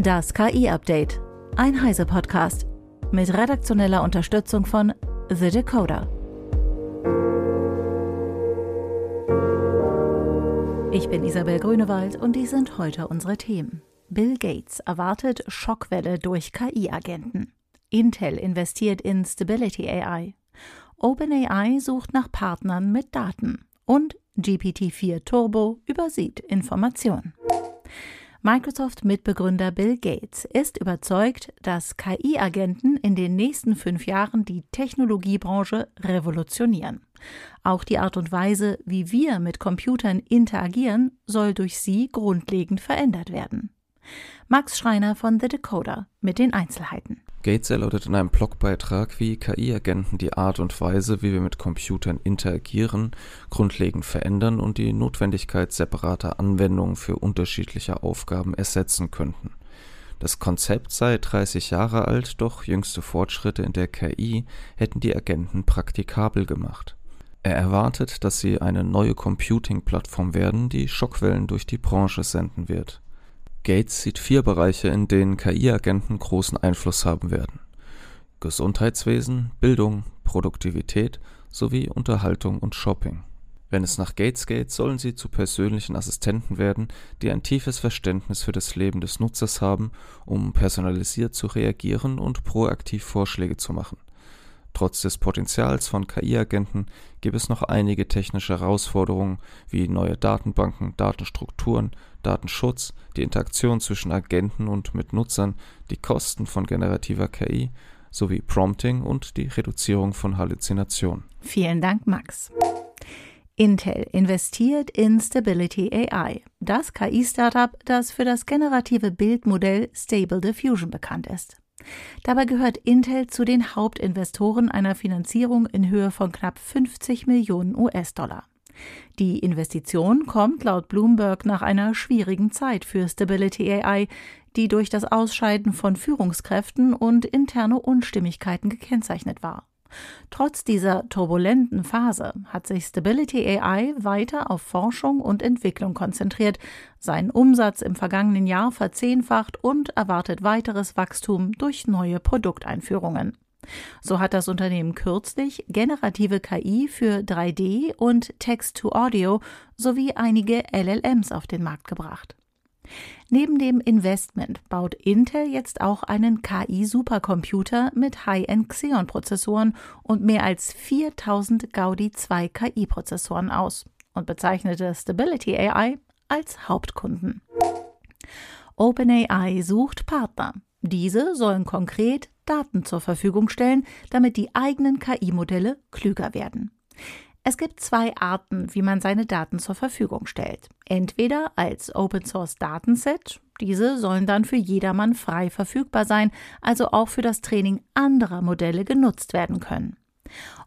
Das KI-Update. Ein Heise-Podcast. Mit redaktioneller Unterstützung von The Decoder. Ich bin Isabel Grünewald und die sind heute unsere Themen. Bill Gates erwartet Schockwelle durch KI-Agenten. Intel investiert in Stability AI. OpenAI sucht nach Partnern mit Daten. Und GPT-4 Turbo übersieht Informationen. Microsoft-Mitbegründer Bill Gates ist überzeugt, dass KI-Agenten in den nächsten fünf Jahren die Technologiebranche revolutionieren. Auch die Art und Weise, wie wir mit Computern interagieren, soll durch sie grundlegend verändert werden. Max Schreiner von The Decoder mit den Einzelheiten. Gates erläutert in einem Blogbeitrag, wie KI-Agenten die Art und Weise, wie wir mit Computern interagieren, grundlegend verändern und die Notwendigkeit separater Anwendungen für unterschiedliche Aufgaben ersetzen könnten. Das Konzept sei 30 Jahre alt, doch jüngste Fortschritte in der KI hätten die Agenten praktikabel gemacht. Er erwartet, dass sie eine neue Computing-Plattform werden, die Schockwellen durch die Branche senden wird. Gates sieht vier Bereiche, in denen KI-Agenten großen Einfluss haben werden: Gesundheitswesen, Bildung, Produktivität sowie Unterhaltung und Shopping. Wenn es nach Gates geht, sollen sie zu persönlichen Assistenten werden, die ein tiefes Verständnis für das Leben des Nutzers haben, um personalisiert zu reagieren und proaktiv Vorschläge zu machen Trotz des Potenzials von KI-Agenten gibt es noch einige technische Herausforderungen wie neue Datenbanken, Datenstrukturen, Datenschutz, die Interaktion zwischen Agenten und mit Nutzern, die Kosten von generativer KI sowie Prompting und die Reduzierung von Halluzinationen. Vielen Dank, Max. Intel investiert in Stability AI, das KI-Startup, das für das generative Bildmodell Stable Diffusion bekannt ist. Dabei gehört Intel zu den Hauptinvestoren einer Finanzierung in Höhe von knapp 50 Millionen US-Dollar. Die Investition kommt laut Bloomberg nach einer schwierigen Zeit für Stability AI, die durch das Ausscheiden von Führungskräften und interne Unstimmigkeiten gekennzeichnet war. Trotz dieser turbulenten Phase hat sich Stability AI weiter auf Forschung und Entwicklung konzentriert, seinen Umsatz im vergangenen Jahr verzehnfacht und erwartet weiteres Wachstum durch neue Produkteinführungen. So hat das Unternehmen kürzlich generative KI für 3D und Text-to-Audio sowie einige LLMs auf den Markt gebracht. Neben dem Investment baut Intel jetzt auch einen KI-Supercomputer mit High-End Xeon-Prozessoren und mehr als 4000 Gaudi 2 KI-Prozessoren aus und bezeichnete Stability AI als Hauptkunden. OpenAI sucht Partner. Diese sollen konkret Daten zur Verfügung stellen, damit die eigenen KI-Modelle klüger werden. Es gibt zwei Arten, wie man seine Daten zur Verfügung stellt. Entweder als Open Source Datenset, diese sollen dann für jedermann frei verfügbar sein, also auch für das Training anderer Modelle genutzt werden können.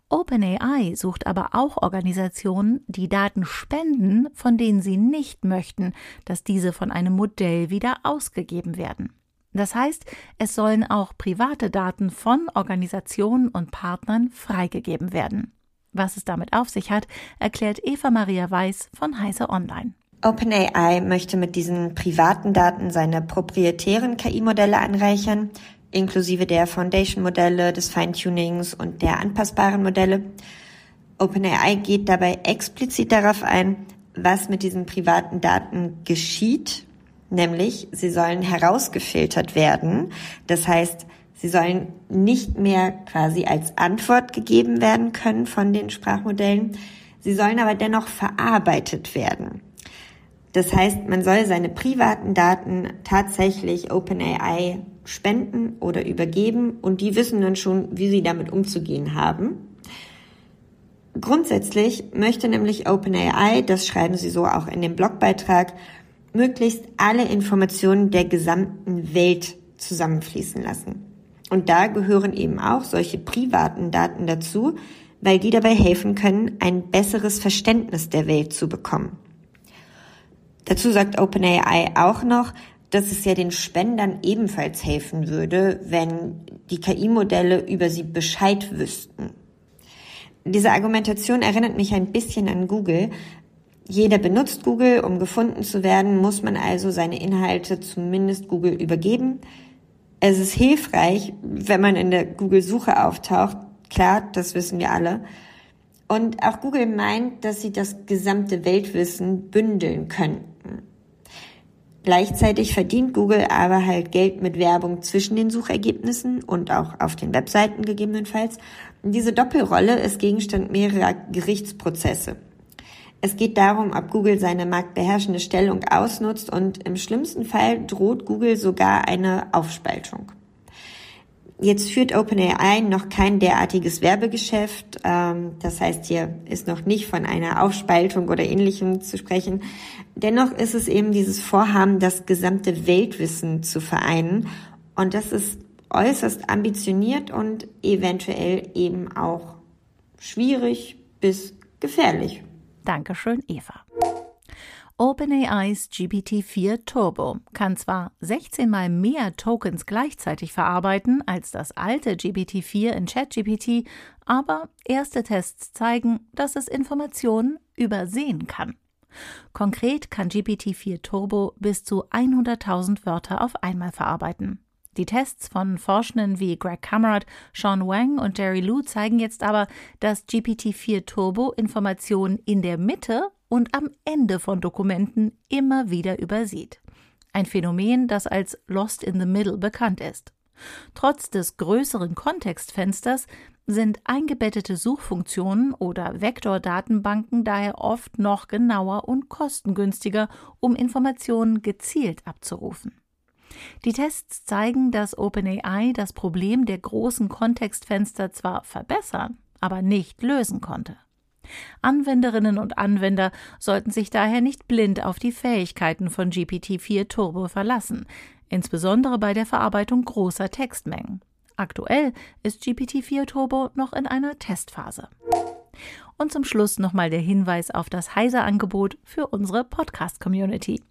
OpenAI sucht aber auch Organisationen, die Daten spenden, von denen sie nicht möchten, dass diese von einem Modell wieder ausgegeben werden. Das heißt, es sollen auch private Daten von Organisationen und Partnern freigegeben werden. Was es damit auf sich hat, erklärt Eva Maria Weiß von Heise Online. OpenAI möchte mit diesen privaten Daten seine proprietären KI-Modelle anreichern, inklusive der Foundation-Modelle, des Feintunings und der anpassbaren Modelle. OpenAI geht dabei explizit darauf ein, was mit diesen privaten Daten geschieht, nämlich sie sollen herausgefiltert werden. Das heißt, Sie sollen nicht mehr quasi als Antwort gegeben werden können von den Sprachmodellen. Sie sollen aber dennoch verarbeitet werden. Das heißt, man soll seine privaten Daten tatsächlich OpenAI spenden oder übergeben und die wissen dann schon, wie sie damit umzugehen haben. Grundsätzlich möchte nämlich OpenAI, das schreiben sie so auch in dem Blogbeitrag, möglichst alle Informationen der gesamten Welt zusammenfließen lassen. Und da gehören eben auch solche privaten Daten dazu, weil die dabei helfen können, ein besseres Verständnis der Welt zu bekommen. Dazu sagt OpenAI auch noch, dass es ja den Spendern ebenfalls helfen würde, wenn die KI-Modelle über sie Bescheid wüssten. Diese Argumentation erinnert mich ein bisschen an Google. Jeder benutzt Google, um gefunden zu werden, muss man also seine Inhalte zumindest Google übergeben. Es ist hilfreich, wenn man in der Google-Suche auftaucht. Klar, das wissen wir alle. Und auch Google meint, dass sie das gesamte Weltwissen bündeln könnten. Gleichzeitig verdient Google aber halt Geld mit Werbung zwischen den Suchergebnissen und auch auf den Webseiten gegebenenfalls. Und diese Doppelrolle ist Gegenstand mehrerer Gerichtsprozesse. Es geht darum, ob Google seine marktbeherrschende Stellung ausnutzt und im schlimmsten Fall droht Google sogar eine Aufspaltung. Jetzt führt OpenAI noch kein derartiges Werbegeschäft. Ähm, das heißt, hier ist noch nicht von einer Aufspaltung oder ähnlichem zu sprechen. Dennoch ist es eben dieses Vorhaben, das gesamte Weltwissen zu vereinen. Und das ist äußerst ambitioniert und eventuell eben auch schwierig bis gefährlich. Dankeschön, Eva. OpenAIs GPT-4 Turbo kann zwar 16 mal mehr Tokens gleichzeitig verarbeiten als das alte GPT-4 in ChatGPT, aber erste Tests zeigen, dass es Informationen übersehen kann. Konkret kann GPT-4 Turbo bis zu 100.000 Wörter auf einmal verarbeiten. Die Tests von Forschenden wie Greg Cameron, Sean Wang und Jerry Liu zeigen jetzt aber, dass GPT-4 Turbo Informationen in der Mitte und am Ende von Dokumenten immer wieder übersieht. Ein Phänomen, das als Lost in the Middle bekannt ist. Trotz des größeren Kontextfensters sind eingebettete Suchfunktionen oder Vektordatenbanken daher oft noch genauer und kostengünstiger, um Informationen gezielt abzurufen. Die Tests zeigen, dass OpenAI das Problem der großen Kontextfenster zwar verbessern, aber nicht lösen konnte. Anwenderinnen und Anwender sollten sich daher nicht blind auf die Fähigkeiten von GPT-4 Turbo verlassen, insbesondere bei der Verarbeitung großer Textmengen. Aktuell ist GPT-4 Turbo noch in einer Testphase. Und zum Schluss nochmal der Hinweis auf das Heise-Angebot für unsere Podcast-Community.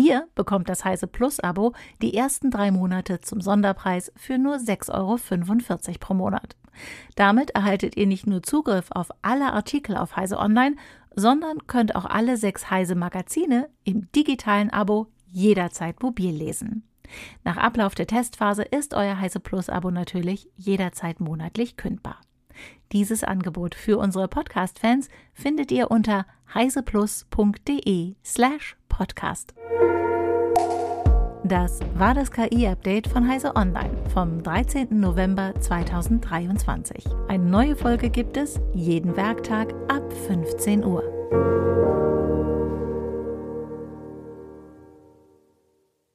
Ihr bekommt das Heise Plus Abo die ersten drei Monate zum Sonderpreis für nur 6,45 Euro pro Monat. Damit erhaltet ihr nicht nur Zugriff auf alle Artikel auf Heise Online, sondern könnt auch alle sechs Heise Magazine im digitalen Abo jederzeit mobil lesen. Nach Ablauf der Testphase ist euer Heise Plus Abo natürlich jederzeit monatlich kündbar. Dieses Angebot für unsere Podcast-Fans findet ihr unter heiseplus.de slash podcast. Das war das KI-Update von Heise Online vom 13. November 2023. Eine neue Folge gibt es jeden Werktag ab 15 Uhr.